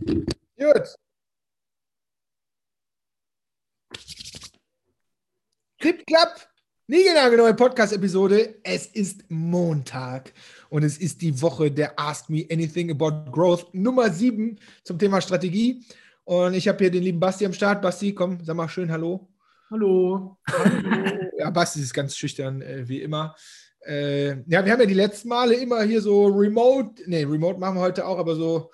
Gut. Klipp, klapp. Niegelnagel, neue Podcast-Episode. Es ist Montag und es ist die Woche der Ask Me Anything About Growth Nummer 7 zum Thema Strategie. Und ich habe hier den lieben Basti am Start. Basti, komm, sag mal schön Hallo. Hallo. Hallo. Ja, Basti ist ganz schüchtern, äh, wie immer. Äh, ja, wir haben ja die letzten Male immer hier so Remote, nee, Remote machen wir heute auch, aber so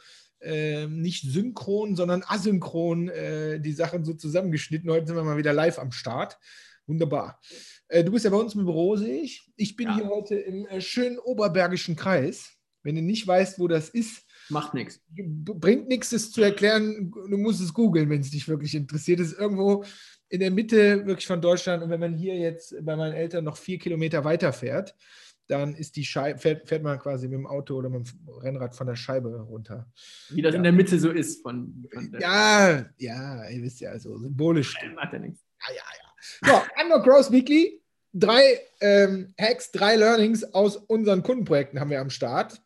äh, nicht synchron, sondern asynchron äh, die Sachen so zusammengeschnitten. Heute sind wir mal wieder live am Start. Wunderbar. Äh, du bist ja bei uns im Büro, sehe ich. Ich bin ja. hier heute im äh, schönen Oberbergischen Kreis. Wenn du nicht weißt, wo das ist, macht nichts. Bringt nichts, es zu erklären. Du musst es googeln, wenn es dich wirklich interessiert. Es ist irgendwo in der Mitte wirklich von Deutschland. Und wenn man hier jetzt bei meinen Eltern noch vier Kilometer weiter fährt, dann ist die Scheibe, fährt, fährt, man quasi mit dem Auto oder mit dem Rennrad von der Scheibe runter. Wie das ja. in der Mitte so ist. Von, von ja, ja, ihr wisst ja, so symbolisch. Ja, macht ja nichts. Ja, ja, ja. So, Under Cross Weekly. Drei ähm, Hacks, drei Learnings aus unseren Kundenprojekten haben wir am Start.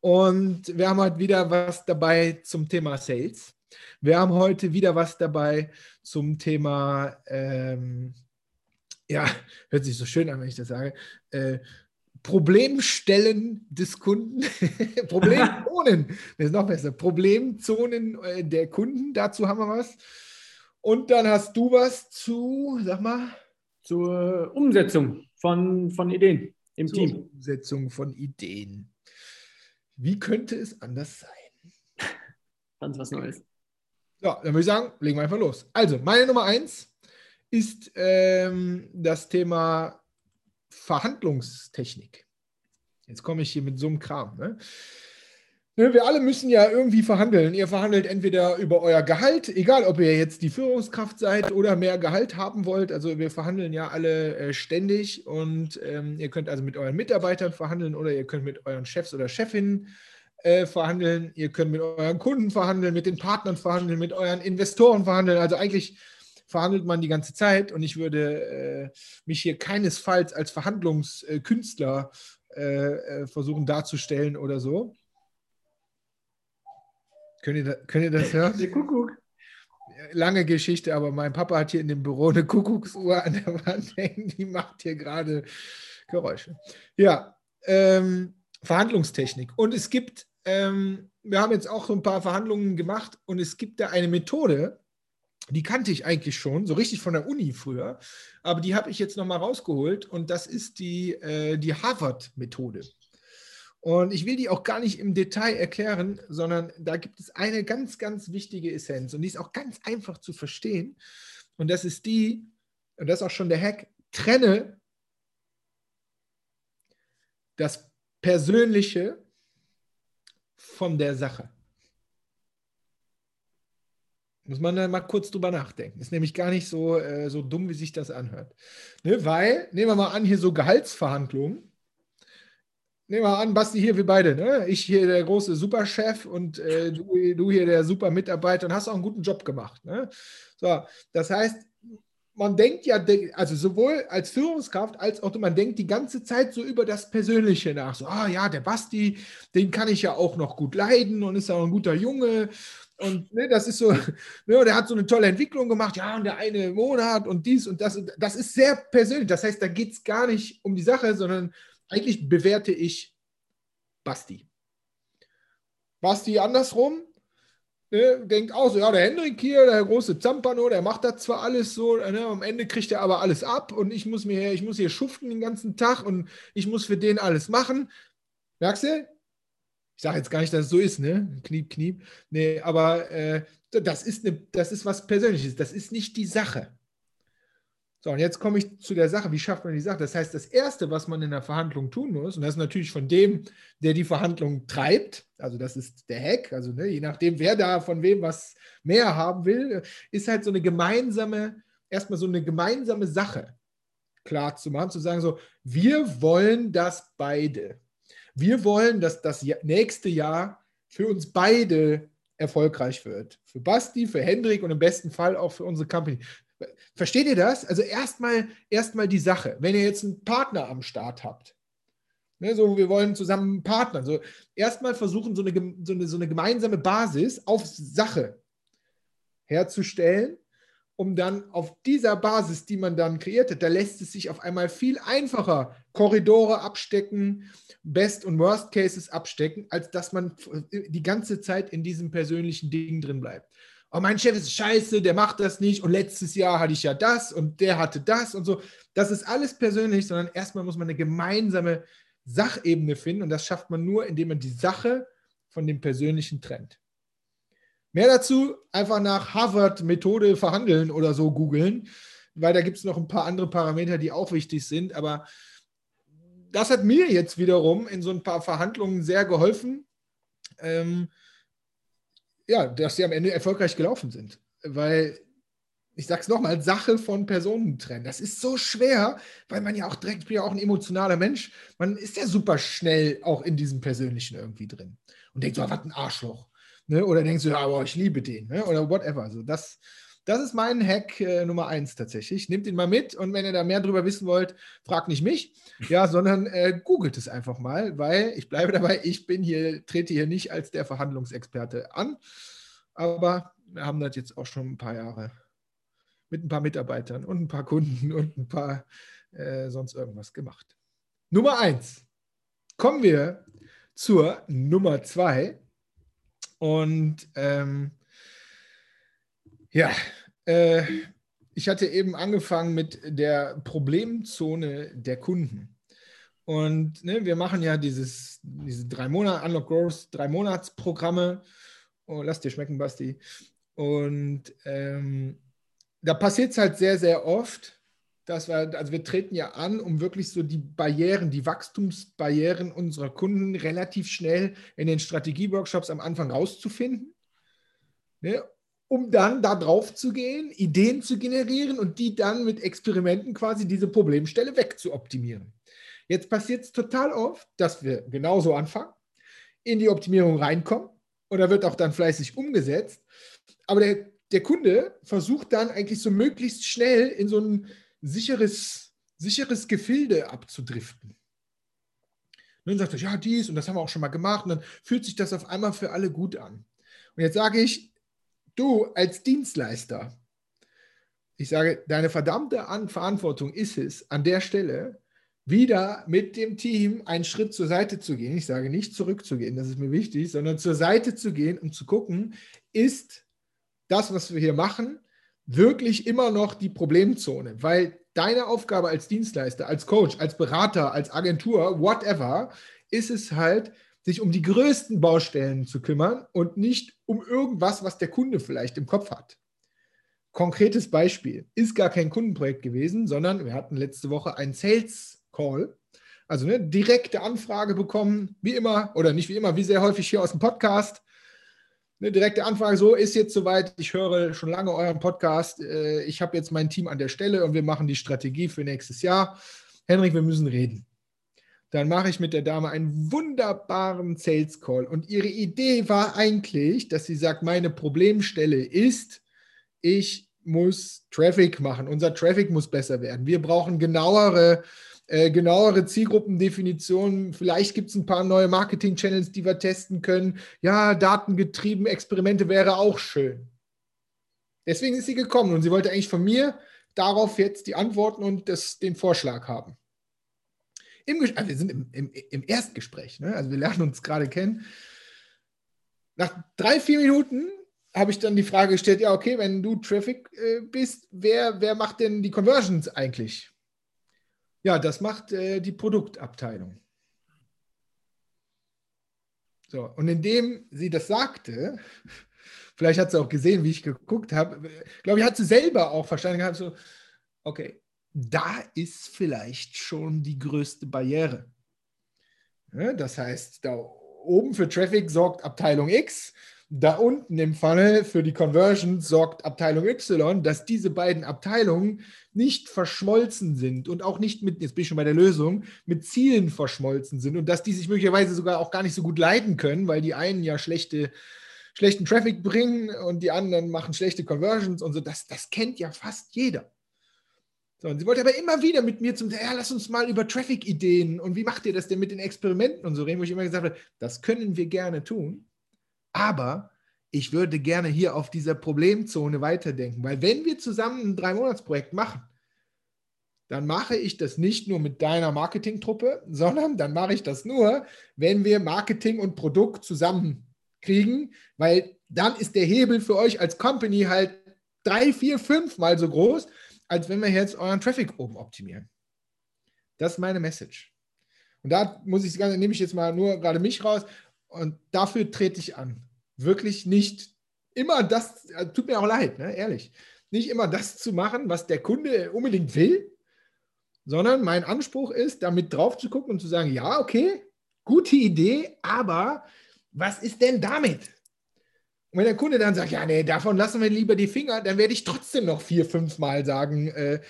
Und wir haben heute wieder was dabei zum Thema Sales. Wir haben heute wieder was dabei zum Thema, ähm, ja, hört sich so schön an, wenn ich das sage, äh, Problemstellen des Kunden, Problemzonen, das ist noch besser, Problemzonen äh, der Kunden, dazu haben wir was. Und dann hast du was zu, sag mal. Zur Umsetzung von, von Ideen im zur Team. Umsetzung von Ideen. Wie könnte es anders sein? Ganz was Neues. Ja, dann würde ich sagen, legen wir einfach los. Also, meine Nummer eins ist ähm, das Thema Verhandlungstechnik. Jetzt komme ich hier mit so einem Kram. Ne? ne? Wir alle müssen ja irgendwie verhandeln. Ihr verhandelt entweder über euer Gehalt, egal ob ihr jetzt die Führungskraft seid oder mehr Gehalt haben wollt. Also wir verhandeln ja alle äh, ständig und ähm, ihr könnt also mit euren Mitarbeitern verhandeln oder ihr könnt mit euren Chefs oder Chefinnen äh, verhandeln, ihr könnt mit euren Kunden verhandeln, mit den Partnern verhandeln, mit euren Investoren verhandeln. Also eigentlich verhandelt man die ganze Zeit und ich würde äh, mich hier keinesfalls als Verhandlungskünstler äh, äh, versuchen darzustellen oder so. Könnt ihr, da, könnt ihr das hören? Der Kuckuck. Lange Geschichte, aber mein Papa hat hier in dem Büro eine Kuckucksuhr an der Wand hängen, die macht hier gerade Geräusche. Ja, ähm, Verhandlungstechnik. Und es gibt ähm, wir haben jetzt auch so ein paar Verhandlungen gemacht und es gibt da eine Methode, die kannte ich eigentlich schon, so richtig von der Uni früher, aber die habe ich jetzt nochmal rausgeholt und das ist die, äh, die Harvard-Methode. Und ich will die auch gar nicht im Detail erklären, sondern da gibt es eine ganz, ganz wichtige Essenz und die ist auch ganz einfach zu verstehen. Und das ist die, und das ist auch schon der Hack, trenne das Persönliche von der Sache. Muss man da mal kurz drüber nachdenken. Ist nämlich gar nicht so, äh, so dumm, wie sich das anhört. Ne, weil, nehmen wir mal an, hier so Gehaltsverhandlungen. Nehmen wir an, Basti, hier wir beide. Ne? Ich hier der große Superchef und äh, du, du, hier der Supermitarbeiter und hast auch einen guten Job gemacht. Ne? So, das heißt, man denkt ja, also sowohl als Führungskraft als auch man denkt die ganze Zeit so über das Persönliche nach. So, ah ja, der Basti, den kann ich ja auch noch gut leiden und ist ja auch ein guter Junge. Und ne, das ist so, ne, der hat so eine tolle Entwicklung gemacht, ja, und der eine Monat und dies und das. Das ist sehr persönlich. Das heißt, da geht es gar nicht um die Sache, sondern eigentlich bewerte ich Basti. Basti andersrum, ne, denkt auch so, ja, der Hendrik hier, der große Zampano, der macht das zwar alles so, ne, am Ende kriegt er aber alles ab und ich muss mir, ich muss hier schuften den ganzen Tag und ich muss für den alles machen. Merkst du? Ich sage jetzt gar nicht, dass es so ist, ne? Kniep, kniep. Nee, aber äh, das, ist eine, das ist was Persönliches. Das ist nicht die Sache. So, und jetzt komme ich zu der Sache, wie schafft man die Sache? Das heißt, das Erste, was man in der Verhandlung tun muss, und das ist natürlich von dem, der die Verhandlung treibt, also das ist der Hack, also ne, je nachdem, wer da von wem was mehr haben will, ist halt so eine gemeinsame, erstmal so eine gemeinsame Sache klar zu machen, zu sagen so, wir wollen das beide. Wir wollen, dass das nächste Jahr für uns beide erfolgreich wird. Für Basti, für Hendrik und im besten Fall auch für unsere Company. Versteht ihr das? Also erstmal erstmal die Sache. Wenn ihr jetzt einen Partner am Start habt, Ne, so, wir wollen zusammen partnern. So, erstmal versuchen, so eine, so, eine, so eine gemeinsame Basis auf Sache herzustellen, um dann auf dieser Basis, die man dann kreiert hat, da lässt es sich auf einmal viel einfacher Korridore abstecken, Best- und Worst-Cases abstecken, als dass man die ganze Zeit in diesem persönlichen Ding drin bleibt. Oh, mein Chef ist scheiße, der macht das nicht und letztes Jahr hatte ich ja das und der hatte das und so. Das ist alles persönlich, sondern erstmal muss man eine gemeinsame Sachebene finden und das schafft man nur, indem man die Sache von dem Persönlichen trennt. Mehr dazu einfach nach Harvard-Methode verhandeln oder so googeln, weil da gibt es noch ein paar andere Parameter, die auch wichtig sind. Aber das hat mir jetzt wiederum in so ein paar Verhandlungen sehr geholfen, ähm, ja, dass sie am Ende erfolgreich gelaufen sind. Weil, ich sage es nochmal, Sache von Personen trennen. Das ist so schwer, weil man ja auch direkt, ich bin ja auch ein emotionaler Mensch, man ist ja super schnell auch in diesem Persönlichen irgendwie drin und denkt so, was ein Arschloch. Ne? Oder denkst du, ja, aber ich liebe den, ne? oder whatever. Also das, das ist mein Hack äh, Nummer eins tatsächlich. Nehmt ihn mal mit und wenn ihr da mehr drüber wissen wollt, fragt nicht mich, ja, sondern äh, googelt es einfach mal, weil ich bleibe dabei, ich bin hier, trete hier nicht als der Verhandlungsexperte an, aber wir haben das jetzt auch schon ein paar Jahre mit ein paar Mitarbeitern und ein paar Kunden und ein paar äh, sonst irgendwas gemacht. Nummer eins. Kommen wir zur Nummer zwei. Und ähm, ja, äh, ich hatte eben angefangen mit der Problemzone der Kunden. Und ne, wir machen ja dieses, diese drei Monate Unlock Growth, drei Monatsprogramme. Oh, lass dir schmecken, Basti. Und ähm, da passiert es halt sehr, sehr oft, dass wir, also wir treten ja an, um wirklich so die Barrieren, die Wachstumsbarrieren unserer Kunden relativ schnell in den Strategieworkshops am Anfang rauszufinden, ne, um dann da drauf zu gehen, Ideen zu generieren und die dann mit Experimenten quasi diese Problemstelle wegzuoptimieren. Jetzt passiert es total oft, dass wir genauso anfangen, in die Optimierung reinkommen und da wird auch dann fleißig umgesetzt, aber der, der Kunde versucht dann eigentlich so möglichst schnell in so einen sicheres, sicheres Gefilde abzudriften. Und dann sagt er, ja, dies und das haben wir auch schon mal gemacht. Und dann fühlt sich das auf einmal für alle gut an. Und jetzt sage ich, du als Dienstleister, ich sage, deine verdammte Verantwortung ist es, an der Stelle wieder mit dem Team einen Schritt zur Seite zu gehen. Ich sage nicht zurückzugehen, das ist mir wichtig, sondern zur Seite zu gehen, um zu gucken, ist das, was wir hier machen, wirklich immer noch die Problemzone, weil deine Aufgabe als Dienstleister, als Coach, als Berater, als Agentur, whatever, ist es halt, sich um die größten Baustellen zu kümmern und nicht um irgendwas, was der Kunde vielleicht im Kopf hat. Konkretes Beispiel, ist gar kein Kundenprojekt gewesen, sondern wir hatten letzte Woche einen Sales Call, also eine direkte Anfrage bekommen, wie immer, oder nicht wie immer, wie sehr häufig hier aus dem Podcast eine direkte Anfrage, so ist jetzt soweit, ich höre schon lange euren Podcast, äh, ich habe jetzt mein Team an der Stelle und wir machen die Strategie für nächstes Jahr. Henrik, wir müssen reden. Dann mache ich mit der Dame einen wunderbaren Sales Call und ihre Idee war eigentlich, dass sie sagt, meine Problemstelle ist, ich muss Traffic machen, unser Traffic muss besser werden. Wir brauchen genauere äh, genauere Zielgruppendefinitionen. Vielleicht gibt es ein paar neue Marketing-Channels, die wir testen können. Ja, datengetrieben Experimente wäre auch schön. Deswegen ist sie gekommen und sie wollte eigentlich von mir darauf jetzt die Antworten und das, den Vorschlag haben. Im, also wir sind im, im, im Erstgespräch, ne? also wir lernen uns gerade kennen. Nach drei, vier Minuten habe ich dann die Frage gestellt, ja, okay, wenn du Traffic äh, bist, wer, wer macht denn die Conversions eigentlich? Ja, das macht äh, die Produktabteilung. So, und indem sie das sagte, vielleicht hat sie auch gesehen, wie ich geguckt habe, glaube ich, hat sie selber auch verstanden gehabt, so, okay, da ist vielleicht schon die größte Barriere. Ja, das heißt, da oben für Traffic sorgt Abteilung X, da unten im Funnel für die Conversion sorgt Abteilung Y, dass diese beiden Abteilungen nicht verschmolzen sind und auch nicht mit, jetzt bin ich schon bei der Lösung, mit Zielen verschmolzen sind und dass die sich möglicherweise sogar auch gar nicht so gut leiden können, weil die einen ja schlechte, schlechten Traffic bringen und die anderen machen schlechte Conversions und so. Das, das kennt ja fast jeder. So, und sie wollte aber immer wieder mit mir zum, ja, lass uns mal über Traffic-Ideen und wie macht ihr das denn mit den Experimenten und so reden, wo ich immer gesagt habe, das können wir gerne tun, aber ich würde gerne hier auf dieser Problemzone weiterdenken, weil wenn wir zusammen ein Drei-Monats-Projekt machen, dann mache ich das nicht nur mit deiner Marketingtruppe, sondern dann mache ich das nur, wenn wir Marketing und Produkt zusammenkriegen, weil dann ist der Hebel für euch als Company halt drei, vier, fünf Mal so groß, als wenn wir jetzt euren Traffic oben optimieren. Das ist meine Message. Und da muss ich, nehme ich jetzt mal nur gerade mich raus und dafür trete ich an. Wirklich nicht immer das, tut mir auch leid, ne, ehrlich, nicht immer das zu machen, was der Kunde unbedingt will, sondern mein Anspruch ist, damit drauf zu gucken und zu sagen, ja, okay, gute Idee, aber was ist denn damit? Und wenn der Kunde dann sagt, ja, nee, davon lassen wir lieber die Finger, dann werde ich trotzdem noch vier, fünf Mal sagen, äh,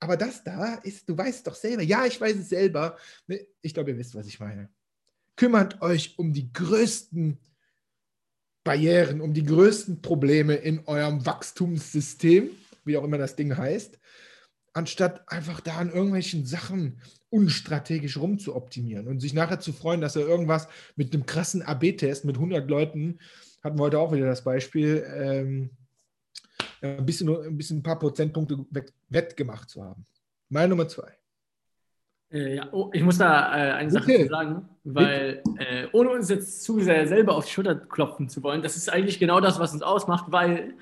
aber das da ist, du weißt doch selber, ja, ich weiß es selber. Ich glaube, ihr wisst, was ich meine. Kümmert euch um die größten Barrieren, um die größten Probleme in eurem Wachstumssystem, wie auch immer das Ding heißt anstatt einfach da an irgendwelchen Sachen unstrategisch rumzuoptimieren und sich nachher zu freuen, dass er irgendwas mit einem krassen AB-Test mit 100 Leuten, hatten wir heute auch wieder das Beispiel, ähm, ein, bisschen, ein bisschen ein paar Prozentpunkte wettgemacht zu haben. Meine Nummer zwei. Äh, ja, oh, ich muss da äh, eine Sache zu sagen, weil äh, ohne uns jetzt zu sehr selber auf die Schulter klopfen zu wollen, das ist eigentlich genau das, was uns ausmacht, weil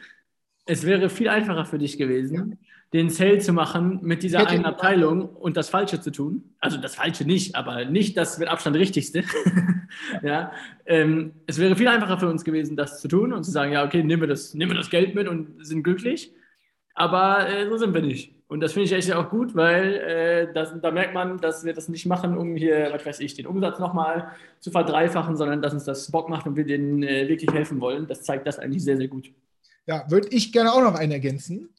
es wäre viel einfacher für dich gewesen, ja den Sale zu machen mit dieser einen Abteilung und das Falsche zu tun. Also das Falsche nicht, aber nicht das mit Abstand Richtigste. ja. Ähm, es wäre viel einfacher für uns gewesen, das zu tun und zu sagen, ja, okay, nehmen wir das, nehmen wir das Geld mit und sind glücklich. Aber äh, so sind wir nicht. Und das finde ich echt auch gut, weil äh, das, da merkt man, dass wir das nicht machen, um hier, was weiß ich, den Umsatz nochmal zu verdreifachen, sondern dass uns das Bock macht und wir denen äh, wirklich helfen wollen. Das zeigt das eigentlich sehr, sehr gut. Ja, würde ich gerne auch noch einen ergänzen.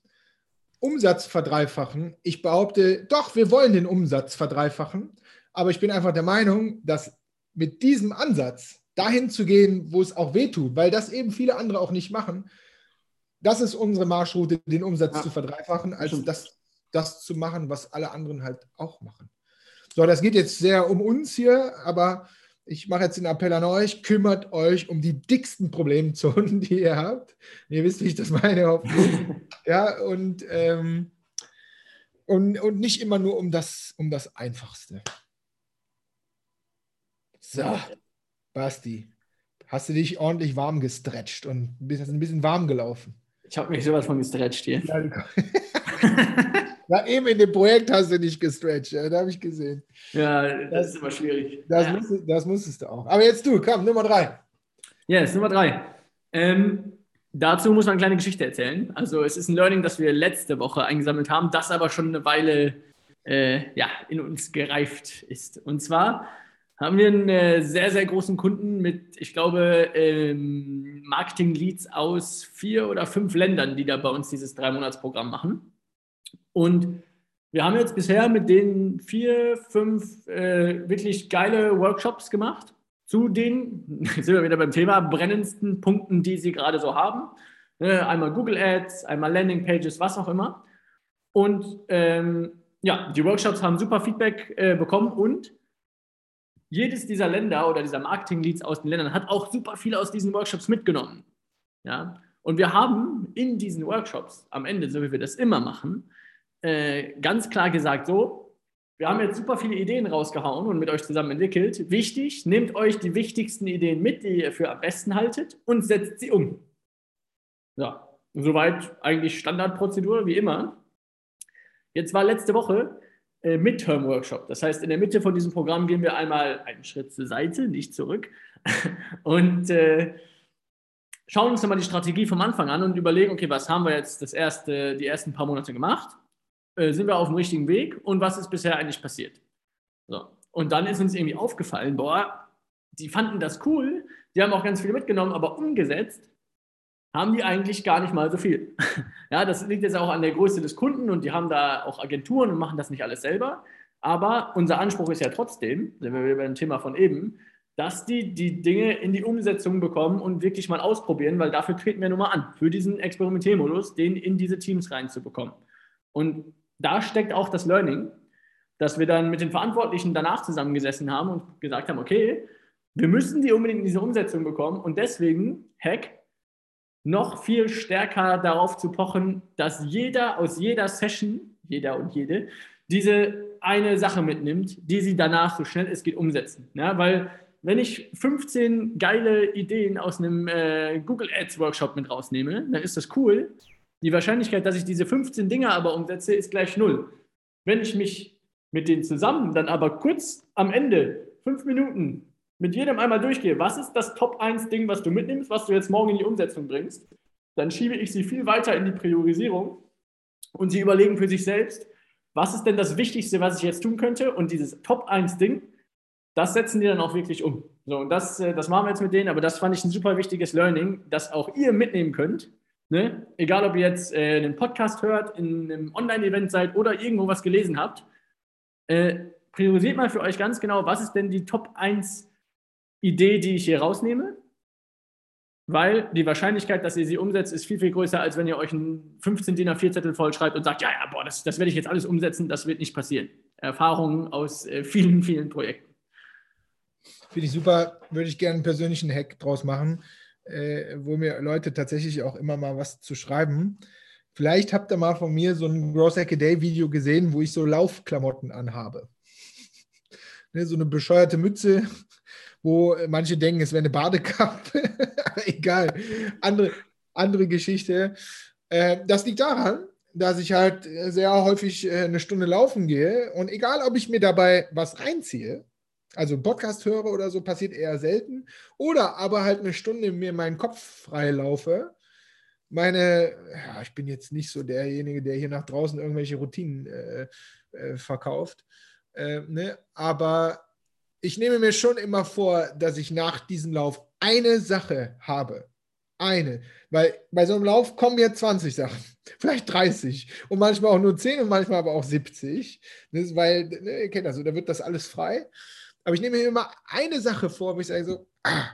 Umsatz verdreifachen. Ich behaupte, doch, wir wollen den Umsatz verdreifachen, aber ich bin einfach der Meinung, dass mit diesem Ansatz dahin zu gehen, wo es auch wehtut, weil das eben viele andere auch nicht machen, das ist unsere Marschroute, den Umsatz ja. zu verdreifachen, als das, das zu machen, was alle anderen halt auch machen. So, das geht jetzt sehr um uns hier, aber ich mache jetzt den Appell an euch, kümmert euch um die dicksten Problemzonen, die ihr habt. Ihr wisst, wie ich das meine. ja, und, ähm, und, und nicht immer nur um das, um das Einfachste. So, Basti, hast du dich ordentlich warm gestretcht und bist ein bisschen warm gelaufen? Ich habe mich sowas von gestretcht hier. Ja, Na, eben in dem Projekt hast du nicht gestretched, ja, da habe ich gesehen. Ja, das, das, ist immer schwierig. Das, ja. musstest, das musstest du auch. Aber jetzt du, komm, Nummer drei. Yes, Nummer drei. Ähm, dazu muss man eine kleine Geschichte erzählen. Also es ist ein Learning, das wir letzte Woche eingesammelt haben, das aber schon eine Weile äh, ja, in uns gereift ist. Und zwar haben wir einen äh, sehr, sehr großen Kunden mit, ich glaube, ähm, Marketing-Leads aus vier oder fünf Ländern, die da bei uns dieses Drei-Monats-Programm machen. Und wir haben jetzt bisher mit denen vier, fünf äh, wirklich geile Workshops gemacht zu den, sind wir wieder beim Thema, brennendsten Punkten, die sie gerade so haben. Äh, einmal Google Ads, einmal Landing Pages, was auch immer. Und ähm, ja, die Workshops haben super Feedback äh, bekommen und jedes dieser Länder oder dieser Marketing-Leads aus den Ländern hat auch super viel aus diesen Workshops mitgenommen. Ja? Und wir haben in diesen Workshops am Ende, so wie wir das immer machen, äh, ganz klar gesagt, so, wir haben jetzt super viele Ideen rausgehauen und mit euch zusammen entwickelt. Wichtig, nehmt euch die wichtigsten Ideen mit, die ihr für am besten haltet und setzt sie um. Ja, soweit eigentlich Standardprozedur, wie immer. Jetzt war letzte Woche äh, Midterm-Workshop. Das heißt, in der Mitte von diesem Programm gehen wir einmal einen Schritt zur Seite, nicht zurück. und äh, schauen uns nochmal die Strategie vom Anfang an und überlegen, okay, was haben wir jetzt das erste, die ersten paar Monate gemacht? Äh, sind wir auf dem richtigen Weg und was ist bisher eigentlich passiert? So. Und dann ist uns irgendwie aufgefallen, boah, die fanden das cool, die haben auch ganz viel mitgenommen, aber umgesetzt haben die eigentlich gar nicht mal so viel. ja, das liegt jetzt auch an der Größe des Kunden und die haben da auch Agenturen und machen das nicht alles selber. Aber unser Anspruch ist ja trotzdem, sind wir beim Thema von eben, dass die die Dinge in die Umsetzung bekommen und wirklich mal ausprobieren, weil dafür treten wir nun mal an, für diesen Experimentiermodus, den in diese Teams reinzubekommen. Und da steckt auch das Learning, dass wir dann mit den Verantwortlichen danach zusammengesessen haben und gesagt haben, okay, wir müssen die unbedingt in diese Umsetzung bekommen und deswegen, Hack, noch viel stärker darauf zu pochen, dass jeder aus jeder Session, jeder und jede, diese eine Sache mitnimmt, die sie danach so schnell es geht umsetzen. Ja, weil wenn ich 15 geile Ideen aus einem äh, Google Ads Workshop mit rausnehme, dann ist das cool. Die Wahrscheinlichkeit, dass ich diese 15 Dinge aber umsetze, ist gleich null. Wenn ich mich mit denen zusammen dann aber kurz am Ende, fünf Minuten, mit jedem einmal durchgehe, was ist das Top 1 Ding, was du mitnimmst, was du jetzt morgen in die Umsetzung bringst, dann schiebe ich sie viel weiter in die Priorisierung und sie überlegen für sich selbst, was ist denn das Wichtigste, was ich jetzt tun könnte und dieses Top 1 Ding, das setzen die dann auch wirklich um. So, und das, äh, das machen wir jetzt mit denen, aber das fand ich ein super wichtiges Learning, das auch ihr mitnehmen könnt. Ne? Egal, ob ihr jetzt äh, einen Podcast hört, in einem Online-Event seid oder irgendwo was gelesen habt. Äh, priorisiert mal für euch ganz genau, was ist denn die Top 1 Idee, die ich hier rausnehme? Weil die Wahrscheinlichkeit, dass ihr sie umsetzt, ist viel, viel größer, als wenn ihr euch einen 15 DIN A4-Zettel vollschreibt und sagt, ja, ja, boah, das, das werde ich jetzt alles umsetzen, das wird nicht passieren. Erfahrungen aus äh, vielen, vielen Projekten. Finde ich super, würde ich gerne einen persönlichen Hack draus machen, äh, wo mir Leute tatsächlich auch immer mal was zu schreiben. Vielleicht habt ihr mal von mir so ein Gross Hack Day Video gesehen, wo ich so Laufklamotten anhabe. ne, so eine bescheuerte Mütze, wo manche denken, es wäre eine Badekappe. Egal. Andere, andere Geschichte. Äh, das liegt daran, dass ich halt sehr häufig äh, eine Stunde laufen gehe und egal, ob ich mir dabei was reinziehe, also Podcast höre oder so, passiert eher selten. Oder aber halt eine Stunde mir meinen Kopf frei laufe. Meine, ja, ich bin jetzt nicht so derjenige, der hier nach draußen irgendwelche Routinen äh, äh, verkauft. Äh, ne? Aber ich nehme mir schon immer vor, dass ich nach diesem Lauf eine Sache habe. Eine. Weil bei so einem Lauf kommen jetzt 20 Sachen, vielleicht 30 und manchmal auch nur 10 und manchmal aber auch 70. Das ist, weil, ne, ihr kennt das, da wird das alles frei. Aber ich nehme mir immer eine Sache vor, wo ich sage so, ah,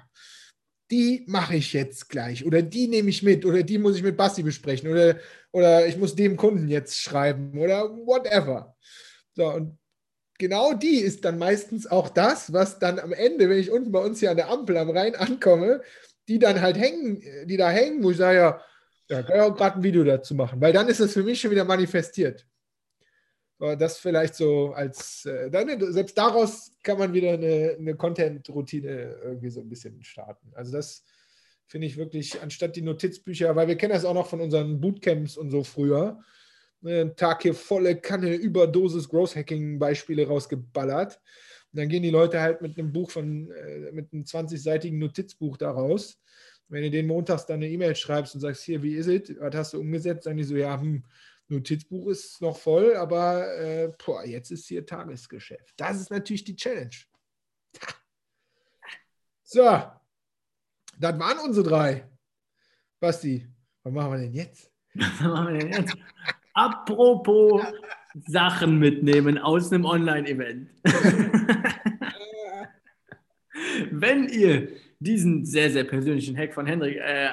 die mache ich jetzt gleich oder die nehme ich mit oder die muss ich mit Basti besprechen oder, oder ich muss dem Kunden jetzt schreiben oder whatever. So, und genau die ist dann meistens auch das, was dann am Ende, wenn ich unten bei uns hier an der Ampel am Rhein ankomme, die dann halt hängen, die da hängen, wo ich sage, ja, ja kann ich auch gerade ein Video dazu machen, weil dann ist es für mich schon wieder manifestiert. Das vielleicht so als, äh, dann, selbst daraus kann man wieder eine, eine Content-Routine irgendwie so ein bisschen starten. Also das finde ich wirklich, anstatt die Notizbücher, weil wir kennen das auch noch von unseren Bootcamps und so früher, ne, einen Tag hier volle Kanne Überdosis Growth Hacking Beispiele rausgeballert. Und dann gehen die Leute halt mit einem Buch von, äh, mit einem 20-seitigen Notizbuch da raus. Wenn du den montags dann eine E-Mail schreibst und sagst, hier, wie ist es? Was hast du umgesetzt? Sagen die so, ja, hm, Notizbuch ist noch voll, aber äh, boah, jetzt ist hier Tagesgeschäft. Das ist natürlich die Challenge. So, das waren unsere drei. Basti, was machen wir denn jetzt? Was machen wir denn jetzt? Apropos Sachen mitnehmen aus einem Online-Event. Wenn ihr diesen sehr, sehr persönlichen Hack von Hendrik äh,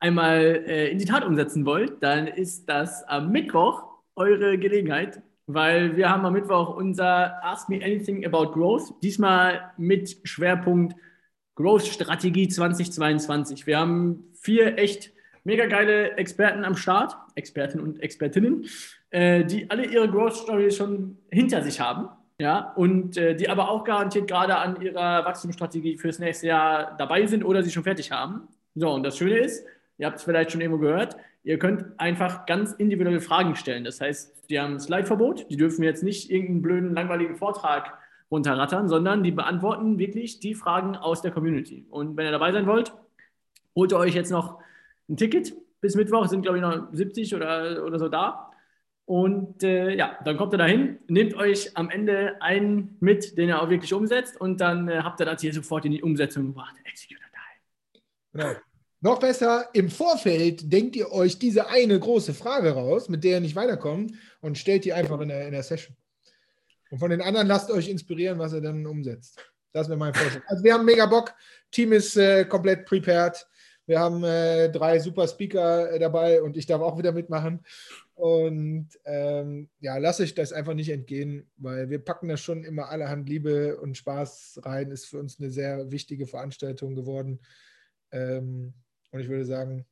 einmal äh, in die Tat umsetzen wollt, dann ist das am Mittwoch eure Gelegenheit, weil wir haben am Mittwoch unser Ask Me Anything About Growth, diesmal mit Schwerpunkt Growth Strategie 2022. Wir haben vier echt mega geile Experten am Start, Experten und Expertinnen, äh, die alle ihre Growth Stories schon hinter sich haben. Ja, und äh, die aber auch garantiert gerade an ihrer Wachstumsstrategie fürs nächste Jahr dabei sind oder sie schon fertig haben. So, und das Schöne ist, Ihr habt es vielleicht schon irgendwo gehört. Ihr könnt einfach ganz individuelle Fragen stellen. Das heißt, die haben Slide-Verbot. Die dürfen jetzt nicht irgendeinen blöden, langweiligen Vortrag runterrattern, sondern die beantworten wirklich die Fragen aus der Community. Und wenn ihr dabei sein wollt, holt ihr euch jetzt noch ein Ticket. Bis Mittwoch sind, glaube ich, noch 70 oder, oder so da. Und äh, ja, dann kommt ihr dahin, nehmt euch am Ende einen mit, den ihr auch wirklich umsetzt und dann äh, habt ihr das hier sofort in die Umsetzung gebracht. Executor die. Genau. Noch besser, im Vorfeld denkt ihr euch diese eine große Frage raus, mit der ihr nicht weiterkommt und stellt die einfach in der, in der Session. Und von den anderen lasst euch inspirieren, was ihr dann umsetzt. Das wäre mein Vorschlag. Also wir haben mega Bock. Team ist äh, komplett prepared. Wir haben äh, drei super Speaker äh, dabei und ich darf auch wieder mitmachen. Und ähm, ja, lasse ich das einfach nicht entgehen, weil wir packen da schon immer allerhand Liebe und Spaß rein. Ist für uns eine sehr wichtige Veranstaltung geworden. Ähm, und ich würde sagen,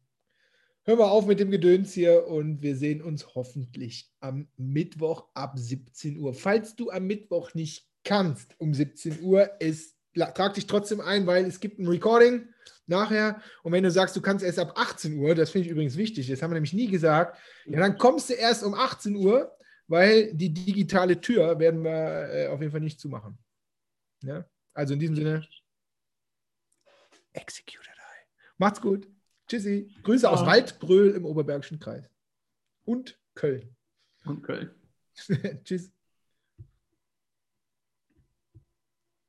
hören wir auf mit dem Gedöns hier und wir sehen uns hoffentlich am Mittwoch ab 17 Uhr. Falls du am Mittwoch nicht kannst um 17 Uhr, ist, trag dich trotzdem ein, weil es gibt ein Recording nachher. Und wenn du sagst, du kannst erst ab 18 Uhr, das finde ich übrigens wichtig, das haben wir nämlich nie gesagt, ja, dann kommst du erst um 18 Uhr, weil die digitale Tür werden wir äh, auf jeden Fall nicht zumachen. Ja? Also in diesem Sinne, Executed Eye. Macht's gut. Tschüssi. Grüße aus Waldbröl im Oberbergischen Kreis. Und Köln. Und Köln. Tschüss.